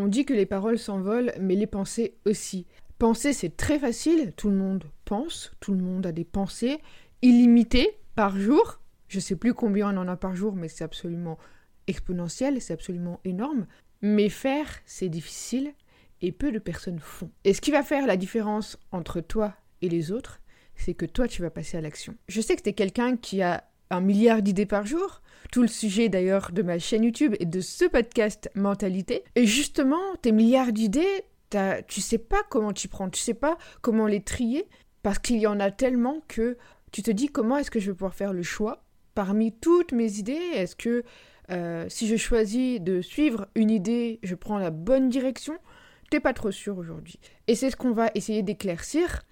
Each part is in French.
On dit que les paroles s'envolent, mais les pensées aussi. Penser, c'est très facile, tout le monde pense, tout le monde a des pensées illimitées par jour. Je sais plus combien on en a par jour, mais c'est absolument exponentiel, c'est absolument énorme. Mais faire, c'est difficile et peu de personnes font. Et ce qui va faire la différence entre toi et les autres, c'est que toi, tu vas passer à l'action. Je sais que tu es quelqu'un qui a un milliard d'idées par jour, tout le sujet d'ailleurs de ma chaîne YouTube et de ce podcast Mentalité. Et justement, tes milliards d'idées, tu sais pas comment tu prends, tu sais pas comment les trier, parce qu'il y en a tellement que tu te dis comment est-ce que je vais pouvoir faire le choix parmi toutes mes idées? Est-ce que euh, si je choisis de suivre une idée, je prends la bonne direction? T'es pas trop sûr aujourd'hui. Et c'est ce qu'on va essayer d'éclaircir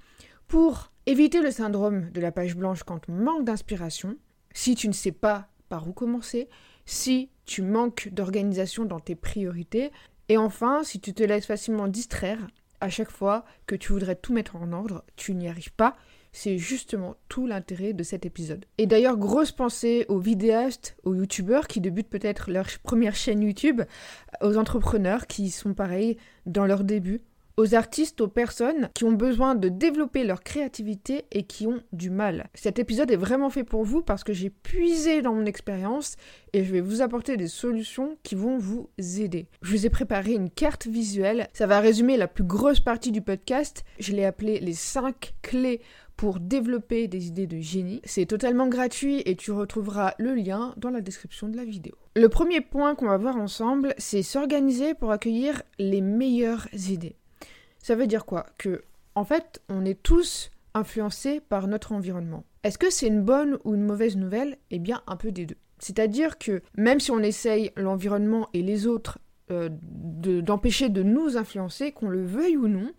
pour éviter le syndrome de la page blanche quand manque d'inspiration. Si tu ne sais pas par où commencer, si tu manques d'organisation dans tes priorités, et enfin, si tu te laisses facilement distraire à chaque fois que tu voudrais tout mettre en ordre, tu n'y arrives pas. C'est justement tout l'intérêt de cet épisode. Et d'ailleurs, grosse pensée aux vidéastes, aux youtubeurs qui débutent peut-être leur première chaîne YouTube, aux entrepreneurs qui sont pareils dans leur début, aux artistes, aux personnes qui ont besoin de développer leur créativité et qui ont du mal. Cet épisode est vraiment fait pour vous parce que j'ai puisé dans mon expérience et je vais vous apporter des solutions qui vont vous aider. Je vous ai préparé une carte visuelle, ça va résumer la plus grosse partie du podcast. Je l'ai appelé les 5 clés pour développer des idées de génie. C'est totalement gratuit et tu retrouveras le lien dans la description de la vidéo. Le premier point qu'on va voir ensemble, c'est s'organiser pour accueillir les meilleures idées. Ça veut dire quoi? Que, en fait, on est tous influencés par notre environnement. Est-ce que c'est une bonne ou une mauvaise nouvelle? Eh bien, un peu des deux. C'est-à-dire que même si on essaye l'environnement et les autres euh, d'empêcher de, nous influencer, qu'on le veuille ou non,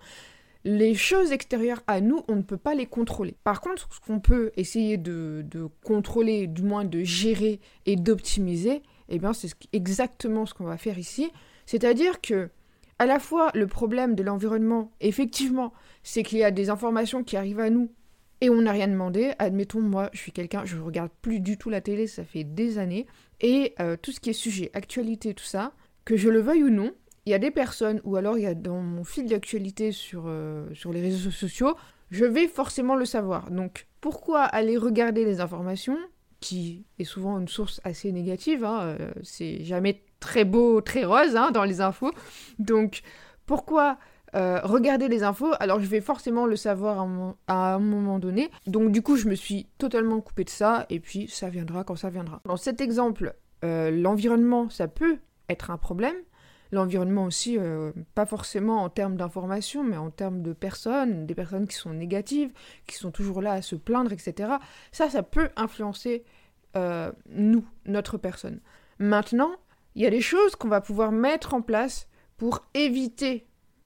les choses extérieures à nous, on ne peut pas les contrôler. Par contre, ce qu'on peut essayer de, de, contrôler, du moins de gérer et d'optimiser, eh bien, c'est exactement ce qu'on va faire ici. C'est-à-dire que à la fois le problème de l'environnement, effectivement, c'est qu'il y a des informations qui arrivent à nous et on n'a rien demandé. Admettons, moi, je suis quelqu'un, je regarde plus du tout la télé, ça fait des années. Et euh, tout ce qui est sujet, actualité, tout ça, que je le veuille ou non, il y a des personnes, ou alors il y a dans mon fil d'actualité sur, euh, les réseaux sociaux, je vais forcément le savoir. Donc, pourquoi aller regarder les informations, qui est souvent une source assez négative, hein, euh, c'est jamais très beau, très rose hein, dans les infos. Donc, pourquoi euh, regarder les infos? Alors, je vais forcément le savoir à un, moment donné. Donc, du coup, je me suis totalement coupé de ça, et puis ça viendra quand ça viendra. Dans cet exemple, euh, l'environnement, ça peut être un problème. L'environnement aussi, euh, pas forcément en termes d'information, mais en termes de personnes, des personnes qui sont négatives, qui sont toujours là à se plaindre, etc. Ça, ça peut influencer nous, notre personne. Maintenant, il y a des choses qu'on va pouvoir mettre en place pour éviter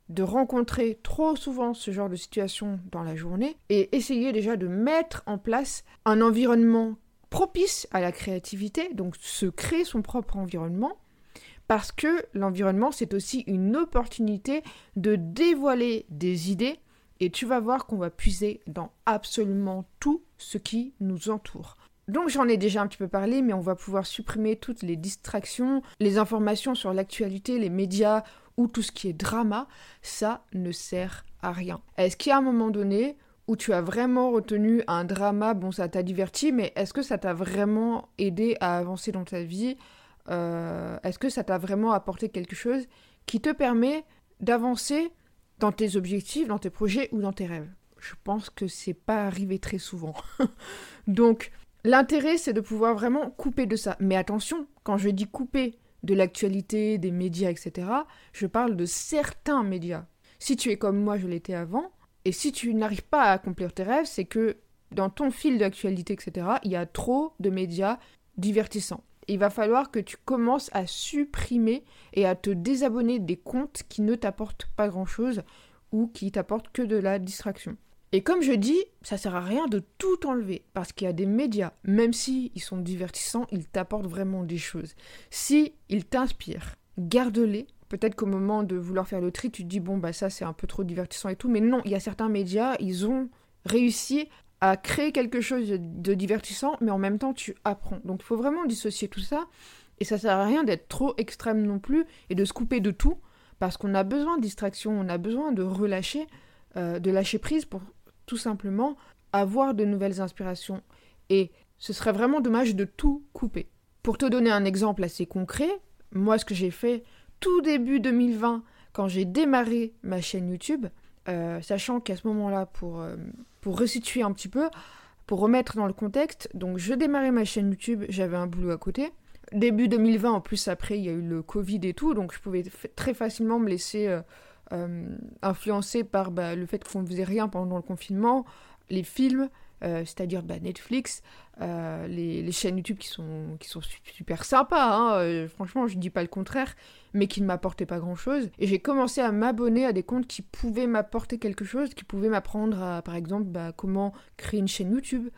de rencontrer trop souvent ce genre de situation dans la journée et essayer déjà de mettre en place un environnement propice à la créativité, donc se créer son propre environnement, parce que l'environnement, c'est aussi une opportunité de dévoiler des idées, et tu vas voir qu'on va puiser dans absolument tout ce qui nous entoure. Donc j'en ai déjà un petit peu parlé, mais on va pouvoir supprimer toutes les distractions, les informations sur l'actualité, les médias ou tout ce qui est drama. Ça ne sert à rien. Est-ce qu'il y a un moment donné où tu as vraiment retenu un drama, bon ça t'a diverti, mais est-ce que ça t'a vraiment aidé à avancer dans ta vie? Euh, Est-ce que ça t'a vraiment apporté quelque chose qui te permet d'avancer dans tes objectifs, dans tes projets ou dans tes rêves? Je pense que c'est pas arrivé très souvent. Donc L'intérêt, c'est de pouvoir vraiment couper de ça. Mais attention, quand je dis couper de l'actualité, des médias, etc., je parle de certains médias. Si tu es comme moi, je l'étais avant, et si tu n'arrives pas à accomplir tes rêves, c'est que dans ton fil d'actualité, etc., il y a trop de médias divertissants. Il va falloir que tu commences à supprimer et à te désabonner des comptes qui ne t'apportent pas grand-chose ou qui t'apportent que de la distraction. Et comme je dis, ça sert à rien de tout enlever parce qu'il y a des médias, même si ils sont divertissants, ils t'apportent vraiment des choses. Si ils t'inspirent, garde-les. Peut-être qu'au moment de vouloir faire le tri, tu te dis bon bah ça c'est un peu trop divertissant et tout, mais non, il y a certains médias, ils ont réussi à créer quelque chose de divertissant, mais en même temps tu apprends. Donc il faut vraiment dissocier tout ça. Et ça sert à rien d'être trop extrême non plus et de se couper de tout parce qu'on a besoin de distraction, on a besoin de relâcher, euh, de lâcher prise pour tout simplement avoir de nouvelles inspirations. Et ce serait vraiment dommage de tout couper. Pour te donner un exemple assez concret, moi ce que j'ai fait tout début 2020, quand j'ai démarré ma chaîne YouTube, euh, sachant qu'à ce moment-là, pour, euh, pour resituer un petit peu, pour remettre dans le contexte, donc je démarrais ma chaîne YouTube, j'avais un boulot à côté. Début 2020, en plus après, il y a eu le Covid et tout, donc je pouvais très facilement me laisser euh, influencer par bah, le fait qu'on ne faisait rien pendant le confinement, les films, euh, c'est-à-dire bah, Netflix, euh, les, chaînes YouTube qui sont, super sympas, hein, euh, franchement je ne dis pas le contraire, mais qui ne m'apportaient pas grand-chose. Et j'ai commencé à m'abonner à des comptes qui pouvaient m'apporter quelque chose, qui pouvaient m'apprendre par exemple, bah, comment créer une chaîne YouTube,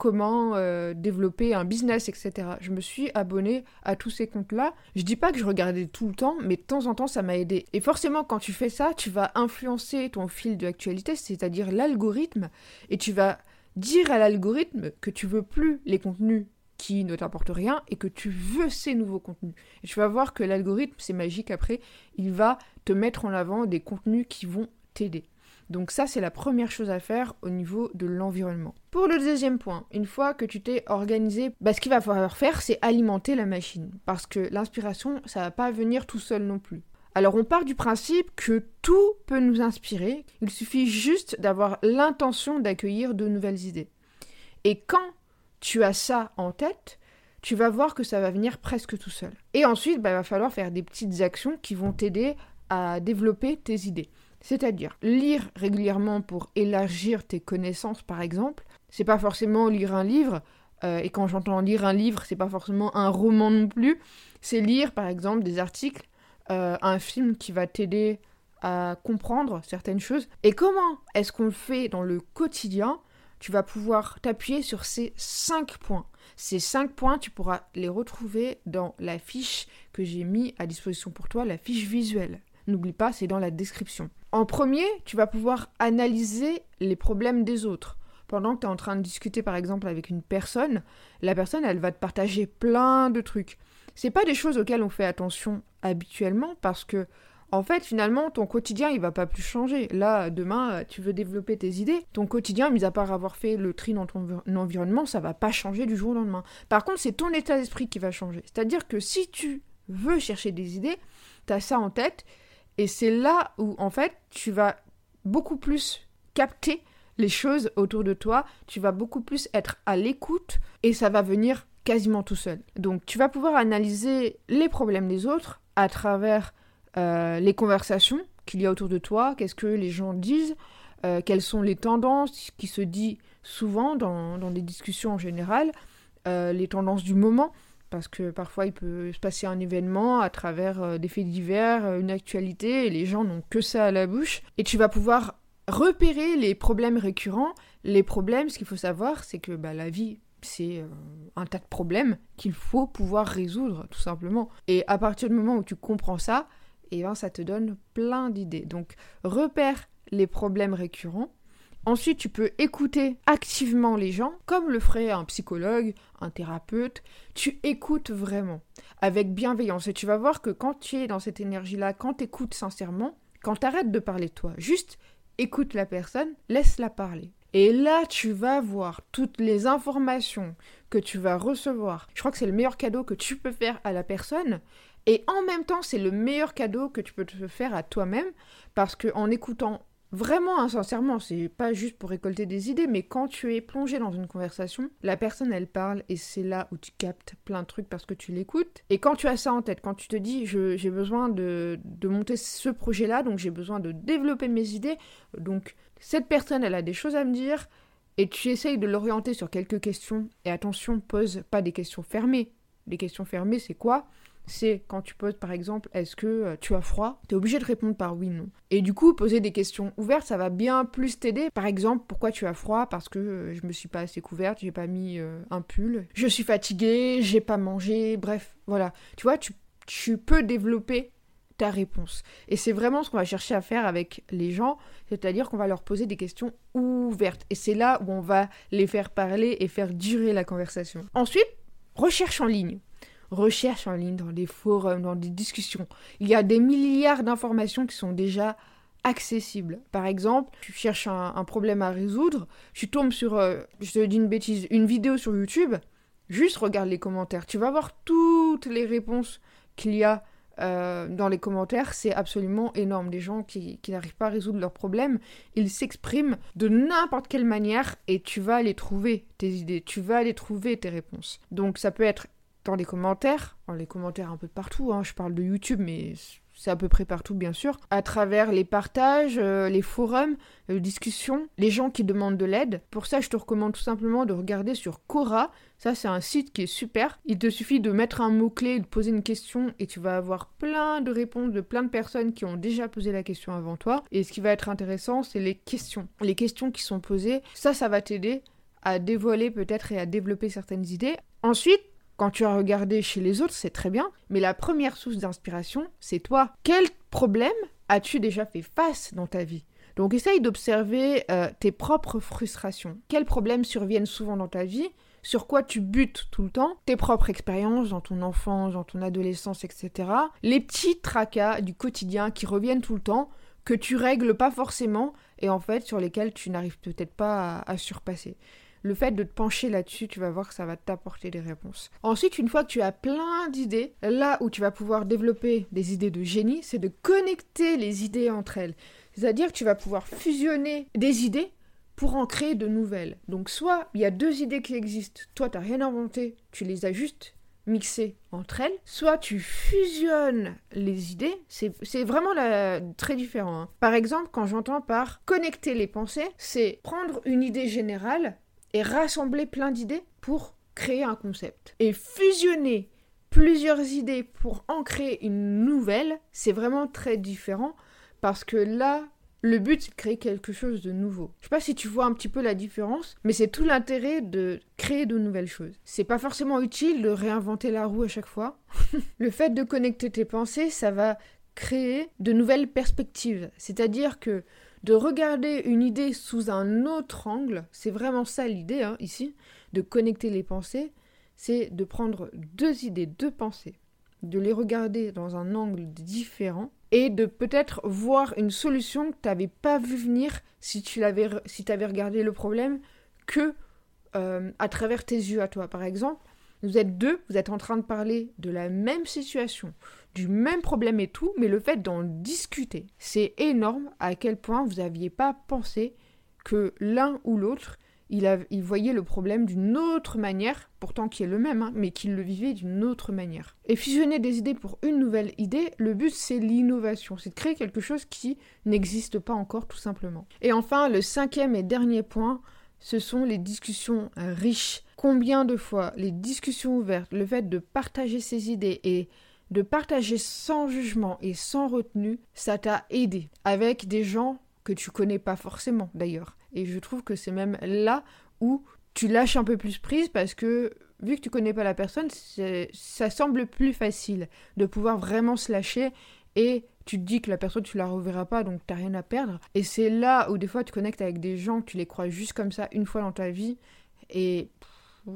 comment développer un business, etc. Je me suis abonnée à tous ces comptes-là. Je dis pas que je regardais tout le temps, mais de temps en temps, ça m'a aidé. Et forcément, quand tu fais ça, tu vas influencer ton fil de actualité, c'est-à-dire l'algorithme, et tu vas dire à l'algorithme que tu veux plus les contenus qui ne t'apportent rien et que tu veux ces nouveaux contenus. Et tu vas voir que l'algorithme, c'est magique après, il va te mettre en avant des contenus qui vont t'aider. Donc ça, c'est la première chose à faire au niveau de l'environnement. Pour le deuxième point, une fois que tu t'es organisé, bah, ce qu'il va falloir faire, c'est alimenter la machine. Parce que l'inspiration, ça va pas venir tout seul non plus. Alors on part du principe que tout peut nous inspirer, il suffit juste d'avoir l'intention d'accueillir de nouvelles idées. Et quand tu as ça en tête, tu vas voir que ça va venir presque tout seul. Et ensuite, bah, il va falloir faire des petites actions qui vont t'aider à développer tes idées. C'est-à-dire lire régulièrement pour élargir tes connaissances, par exemple. C'est pas forcément lire un livre, euh, et quand j'entends lire un livre, c'est pas forcément un roman non plus. C'est lire, par exemple, des articles euh, un film qui va t'aider à comprendre certaines choses. Et comment est-ce qu'on le fait dans le quotidien? Tu vas pouvoir t'appuyer sur ces cinq points. Ces cinq points, tu pourras les retrouver dans la fiche que j'ai mis à disposition pour toi, la fiche visuelle. N'oublie pas, c'est dans la description. En premier, tu vas pouvoir analyser les problèmes des autres. Pendant que tu es en train de discuter par exemple avec une personne, la personne elle va te partager plein de trucs. C'est pas des choses auxquelles on fait attention habituellement parce que en fait, finalement, ton quotidien, il va pas plus changer. Là, demain, tu veux développer tes idées. Ton quotidien, mis à part avoir fait le tri dans ton environnement, ça va pas changer du jour au lendemain. Par contre, c'est ton état d'esprit qui va changer. C'est-à-dire que si tu veux chercher des idées, tu as ça en tête. Et c'est là où, en fait, tu vas beaucoup plus capter les choses autour de toi. Tu vas beaucoup plus être à l'écoute. Et ça va venir quasiment tout seul. Donc tu vas pouvoir analyser les problèmes des autres à travers euh, les conversations qu'il y a autour de toi, qu'est-ce que les gens disent, euh, quelles sont les tendances qui se disent souvent dans, des discussions en général, euh, les tendances du moment, parce que parfois il peut se passer un événement à travers des faits divers, une actualité, et les gens n'ont que ça à la bouche, et tu vas pouvoir repérer les problèmes récurrents. Les problèmes, ce qu'il faut savoir, c'est que bah, la vie c'est euh, un tas de problèmes qu'il faut pouvoir résoudre, tout simplement. Et à partir du moment où tu comprends ça, et eh ben, ça te donne plein d'idées. Donc, repère les problèmes récurrents. Ensuite, tu peux écouter activement les gens, comme le ferait un psychologue, un thérapeute. Tu écoutes vraiment, avec bienveillance. Et tu vas voir que quand tu es dans cette énergie-là, quand tu écoutes sincèrement, quand tu arrêtes de parler de toi, juste écoute la personne, laisse-la parler. Et là, tu vas voir toutes les informations que tu vas recevoir. Je crois que c'est le meilleur cadeau que tu peux faire à la personne. Et en même temps, c'est le meilleur cadeau que tu peux te faire à toi-même. Parce qu'en écoutant vraiment sincèrement, c'est pas juste pour récolter des idées, mais quand tu es plongé dans une conversation, la personne elle parle et c'est là où tu captes plein de trucs parce que tu l'écoutes. Et quand tu as ça en tête, quand tu te dis j'ai besoin de, de monter ce projet-là, donc j'ai besoin de développer mes idées, donc cette personne, elle a des choses à me dire, et tu essayes de l'orienter sur quelques questions. Et attention, pose pas des questions fermées. Les questions fermées, c'est quoi? C'est quand tu poses par exemple, est-ce que euh, tu as froid Tu es obligé de répondre par oui, non. Et du coup, poser des questions ouvertes, ça va bien plus t'aider. Par exemple, pourquoi tu as froid? Parce que euh, je me suis pas assez couverte, j'ai pas mis euh, un pull. Je suis fatiguée, j'ai pas mangé, bref, voilà. Tu vois, tu, tu peux développer ta réponse. Et c'est vraiment ce qu'on va chercher à faire avec les gens, c'est-à-dire qu'on va leur poser des questions ouvertes. Et c'est là où on va les faire parler et faire durer la conversation. Ensuite, recherche en ligne. Recherches en ligne, dans des forums, dans des discussions. Il y a des milliards d'informations qui sont déjà accessibles. Par exemple, tu cherches un, problème à résoudre, tu tombes sur, euh, je te dis une bêtise, une vidéo sur YouTube, juste regarde les commentaires. Tu vas voir toutes les réponses qu'il y a euh, dans les commentaires, c'est absolument énorme. Des gens qui, n'arrivent pas à résoudre leurs problèmes, ils s'expriment de n'importe quelle manière et tu vas aller trouver tes idées, tu vas aller trouver tes réponses. Donc ça peut être dans les commentaires, dans les commentaires un peu partout, hein, je parle de YouTube, mais c'est à peu près partout bien sûr, à travers les partages, euh, les forums, les discussions, les gens qui demandent de l'aide. Pour ça, je te recommande tout simplement de regarder sur Quora. Ça, c'est un site qui est super. Il te suffit de mettre un mot-clé, de poser une question et tu vas avoir plein de réponses de plein de personnes qui ont déjà posé la question avant toi. Et ce qui va être intéressant, c'est les questions. Les questions qui sont posées, ça, ça va t'aider à dévoiler peut-être et à développer certaines idées. Ensuite, quand tu as regardé chez les autres, c'est très bien, mais la première source d'inspiration, c'est toi. Quel problème as-tu déjà fait face dans ta vie? Donc essaye d'observer euh, tes propres frustrations. Quels problèmes surviennent souvent dans ta vie? Sur quoi tu butes tout le temps, tes propres expériences dans ton enfance, dans ton adolescence, etc. Les petits tracas du quotidien qui reviennent tout le temps, que tu règles pas forcément et en fait sur lesquels tu n'arrives peut-être pas à surpasser le fait de te pencher là-dessus, tu vas voir que ça va t'apporter des réponses. Ensuite, une fois que tu as plein d'idées, là où tu vas pouvoir développer des idées de génie, c'est de connecter les idées entre elles. C'est-à-dire que tu vas pouvoir fusionner des idées pour en créer de nouvelles. Donc soit il y a deux idées qui existent, toi tu n'as rien inventé, tu les as juste mixées entre elles, soit tu fusionnes les idées, c'est vraiment très différent. Hein. Par exemple, quand j'entends par connecter les pensées, c'est prendre une idée générale et rassembler plein d'idées pour créer un concept. Et fusionner plusieurs idées pour en créer une nouvelle, c'est vraiment très différent parce que là, le but c'est de créer quelque chose de nouveau. Je sais pas si tu vois un petit peu la différence, mais c'est tout l'intérêt de créer de nouvelles choses. C'est pas forcément utile de réinventer la roue à chaque fois. le fait de connecter tes pensées, ça va créer de nouvelles perspectives. C'est-à-dire que de regarder une idée sous un autre angle, c'est vraiment ça l'idée hein, ici, de connecter les pensées, c'est de prendre deux idées, deux pensées, de les regarder dans un angle différent et de peut-être voir une solution que tu n'avais pas vu venir si tu l'avais si avais regardé le problème que euh, à travers tes yeux à toi. Par exemple, vous êtes deux, vous êtes en train de parler de la même situation, du même problème et tout, mais le fait d'en discuter, c'est énorme à quel point vous n'aviez pas pensé que l'un ou l'autre, il, voyait le problème d'une autre manière, pourtant qui est le même, hein, mais qu'il le vivait d'une autre manière. Et fusionner des idées pour une nouvelle idée, le but c'est l'innovation, c'est de créer quelque chose qui n'existe pas encore tout simplement. Et enfin, le cinquième et dernier point, ce sont les discussions riches Combien de fois les discussions ouvertes, le fait de partager ses idées et de partager sans jugement et sans retenue, ça t'a aidé avec des gens que tu connais pas forcément d'ailleurs. Et je trouve que c'est même là où tu lâches un peu plus prise parce que vu que tu connais pas la personne, ça semble plus facile de pouvoir vraiment se lâcher et tu te dis que la personne tu la reverras pas donc t'as rien à perdre. Et c'est là où des fois tu connectes avec des gens tu les crois juste comme ça une fois dans ta vie et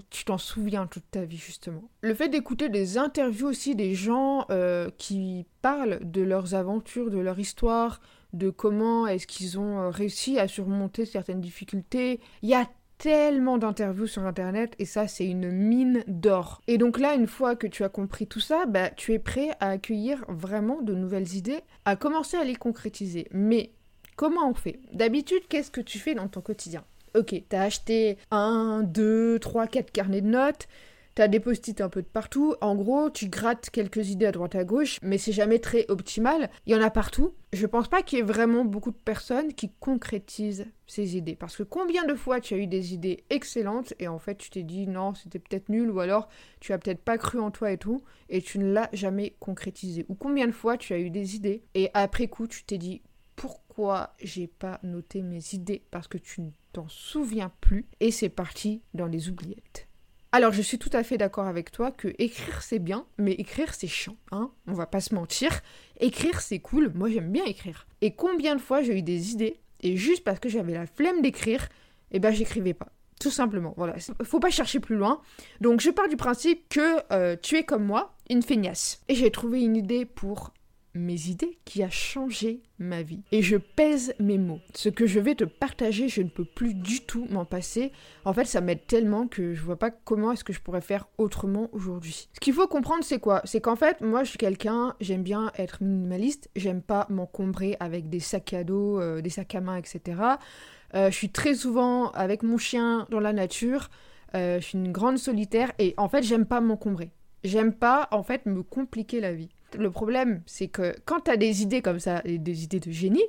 tu t'en souviens toute ta vie justement. Le fait d'écouter des interviews aussi des gens euh, qui parlent de leurs aventures, de leur histoire, de comment est-ce qu'ils ont euh, réussi à surmonter certaines difficultés. Il y a tellement d'interviews sur internet et ça c'est une mine d'or. Et donc là une fois que tu as compris tout ça, bah, tu es prêt à accueillir vraiment de nouvelles idées, à commencer à les concrétiser. Mais comment on fait? D'habitude qu'est-ce que tu fais dans ton quotidien? Ok, t'as acheté un, deux, trois, quatre carnets de notes, t'as des post-it un peu de partout. En gros, tu grattes quelques idées à droite à gauche, mais c'est jamais très optimal. Il y en a partout. Je pense pas qu'il y ait vraiment beaucoup de personnes qui concrétisent ces idées. Parce que combien de fois tu as eu des idées excellentes et en fait tu t'es dit non, c'était peut-être nul ou alors tu as peut-être pas cru en toi et tout et tu ne l'as jamais concrétisé. Ou combien de fois tu as eu des idées et après coup tu t'es dit pourquoi j'ai pas noté mes idées? Parce que tu t'en souviens plus et c'est parti dans les oubliettes. Alors je suis tout à fait d'accord avec toi que écrire c'est bien, mais écrire c'est chiant, hein On va pas se mentir. Écrire c'est cool, moi j'aime bien écrire. Et combien de fois j'ai eu des idées et juste parce que j'avais la flemme d'écrire, eh ben j'écrivais pas Tout simplement, voilà. Faut pas chercher plus loin. Donc je pars du principe que euh, tu es comme moi, une feignasse. Et j'ai trouvé une idée pour mes idées qui a changé ma vie. Et je pèse mes mots. Ce que je vais te partager, je ne peux plus du tout m'en passer. En fait, ça m'aide tellement que je vois pas comment est-ce que je pourrais faire autrement aujourd'hui. Ce qu'il faut comprendre, c'est quoi? C'est qu'en fait, moi, je suis quelqu'un, j'aime bien être minimaliste, j'aime pas m'encombrer avec des sacs à dos, euh, des sacs à main, etc. Euh, je suis très souvent avec mon chien dans la nature. Euh, je suis une grande solitaire et en fait, j'aime pas m'encombrer. J'aime pas, en fait, me compliquer la vie le problème, c'est que quand tu as des idées comme ça, des idées de génie,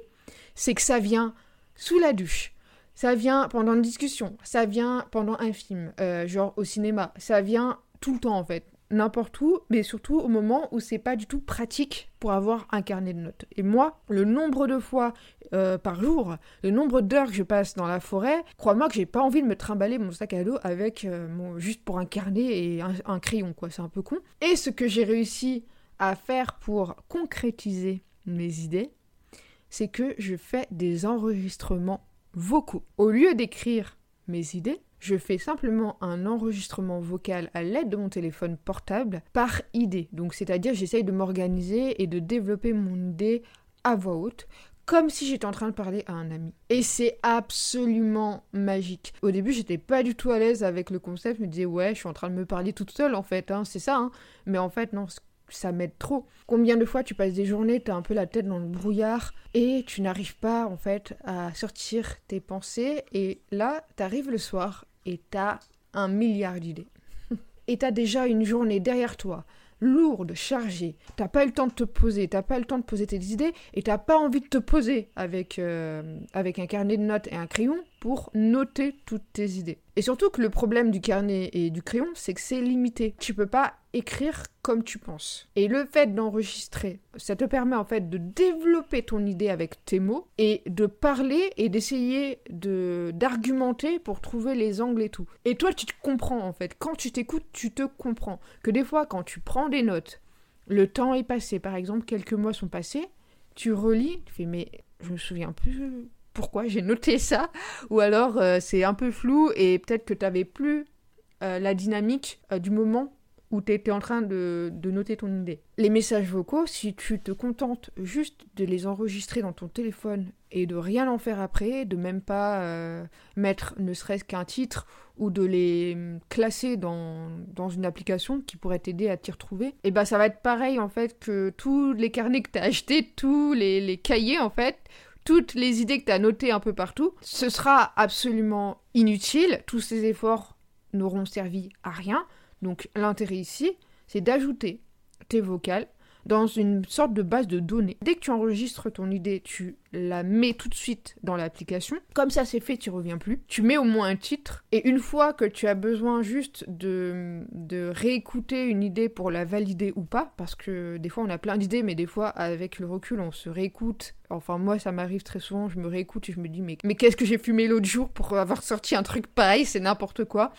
c'est que ça vient sous la douche. Ça vient pendant une discussion, ça vient pendant un film, euh, genre au cinéma, ça vient tout le temps en fait, n'importe où, mais surtout au moment où c'est pas du tout pratique pour avoir un carnet de notes. Et moi, le nombre de fois euh, par jour, le nombre d'heures que je passe dans la forêt, crois-moi que j'ai pas envie de me trimballer mon sac à dos avec euh, mon, juste pour un carnet et un, un crayon, quoi, c'est un peu con. Et ce que j'ai réussi à faire pour concrétiser mes idées, c'est que je fais des enregistrements vocaux. Au lieu d'écrire mes idées, je fais simplement un enregistrement vocal à l'aide de mon téléphone portable par idée. Donc c'est-à-dire j'essaye de m'organiser et de développer mon idée à voix haute comme si j'étais en train de parler à un ami. Et c'est absolument magique. Au début, j'étais pas du tout à l'aise avec le concept, je me disais ouais, je suis en train de me parler toute seule en fait, hein, c'est ça. Hein. Mais en fait non, ça m'aide trop. Combien de fois tu passes des journées, tu as un peu la tête dans le brouillard et tu n'arrives pas en fait à sortir tes pensées et là, tu arrives le soir et tu as un milliard d'idées. et tu as déjà une journée derrière toi lourde, chargée. T'as pas eu le temps de te poser, t'as pas eu le temps de poser tes idées et t'as pas envie de te poser avec, euh, avec un carnet de notes et un crayon pour noter toutes tes idées. Et surtout que le problème du carnet et du crayon, c'est que c'est limité. Tu peux pas écrire comme tu penses. Et le fait d'enregistrer, ça te permet en fait de développer ton idée avec tes mots et de parler et d'essayer de d'argumenter pour trouver les angles et tout. Et toi, tu te comprends en fait. Quand tu t'écoutes, tu te comprends. Que des fois, quand tu prends des notes, le temps est passé. Par exemple, quelques mois sont passés. Tu relis, tu fais mais je me souviens plus pourquoi j'ai noté ça, ou alors euh, c'est un peu flou et peut-être que tu n'avais plus euh, la dynamique euh, du moment où tu étais en train de, noter ton idée. Les messages vocaux, si tu te contentes juste de les enregistrer dans ton téléphone et de rien en faire après, de même pas mettre ne serait-ce qu'un titre ou de les hum, classer dans, une application qui pourrait t'aider à t'y retrouver, et eh ben ça va être pareil en fait que tous les carnets que tu as achetés, tous les cahiers en fait, toutes les idées que tu as notées un peu partout, ce sera absolument inutile. Tous ces efforts n'auront servi à rien. Donc l'intérêt ici, c'est d'ajouter tes vocales dans une sorte de base de données. Dès que tu enregistres ton idée, tu la mets tout de suite dans l'application. Comme ça c'est fait, tu reviens plus. Tu mets au moins un titre. Et une fois que tu as besoin juste de, de réécouter une idée pour la valider ou pas, parce que des fois on a plein d'idées, mais des fois avec le recul on se réécoute. Enfin moi ça m'arrive très souvent, je me réécoute et je me dis mais, mais qu'est-ce que j'ai fumé l'autre jour pour avoir sorti un truc pareil, c'est n'importe quoi.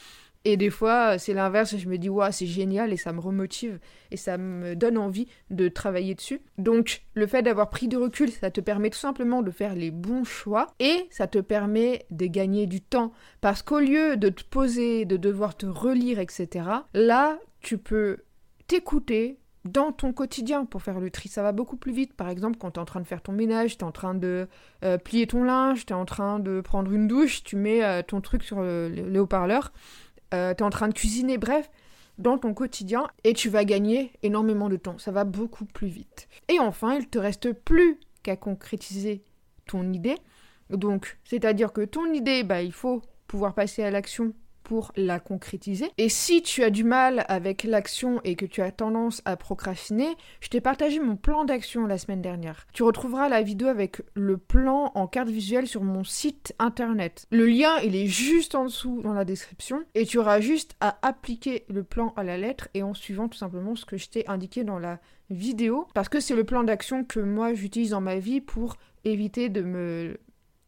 Et des fois, c'est l'inverse, je me dis, waouh, c'est génial et ça me remotive et ça me donne envie de travailler dessus. Donc, le fait d'avoir pris du recul, ça te permet tout simplement de faire les bons choix et ça te permet de gagner du temps. Parce qu'au lieu de te poser, de devoir te relire, etc., là, tu peux t'écouter, dans ton quotidien pour faire le tri. Ça va beaucoup plus vite. Par exemple, quand tu es en train de faire ton ménage, tu es en train de euh, plier ton linge, tu es en train de prendre une douche, tu mets euh, ton truc sur le haut-parleur euh, tu es en train de cuisiner, bref, dans ton quotidien, et tu vas gagner énormément de temps. Ça va beaucoup plus vite. Et enfin, il te reste plus qu'à concrétiser ton idée. Donc, c'est-à-dire que ton idée, bah, il faut pouvoir passer à l'action pour la concrétiser. Et si tu as du mal avec l'action et que tu as tendance à procrastiner, je t'ai partagé mon plan d'action la semaine dernière. Tu retrouveras la vidéo avec le plan en carte visuelle sur mon site internet. Le lien, il est juste en dessous dans la description et tu auras juste à appliquer le plan à la lettre et en suivant tout simplement ce que je t'ai indiqué dans la vidéo parce que c'est le plan d'action que moi j'utilise dans ma vie pour éviter de me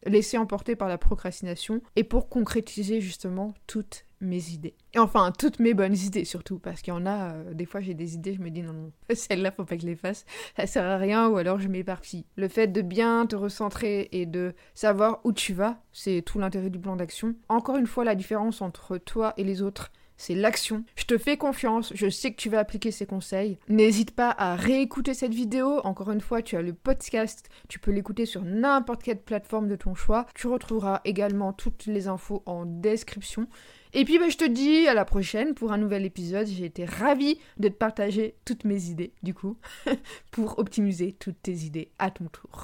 laisser emporter par la procrastination et pour concrétiser justement toutes mes idées. Et enfin, toutes mes bonnes idées surtout, parce qu'il y en a, euh, des fois j'ai des idées, je me dis non, non, celle-là, faut pas que je les fasse, ça sert à rien, ou alors je m'éparpille. Le fait de bien te recentrer et de savoir où tu vas, c'est tout l'intérêt du plan d'action. Encore une fois, la différence entre toi et les autres, c'est l'action. Je te fais confiance, je sais que tu vas appliquer ces conseils. N'hésite pas à réécouter cette vidéo. Encore une fois, tu as le podcast, tu peux l'écouter sur n'importe quelle plateforme de ton choix. Tu retrouveras également toutes les infos en description. Et puis bah, je te dis à la prochaine pour un nouvel épisode. J'ai été ravie de te partager toutes mes idées, du coup, pour optimiser toutes tes idées à ton tour.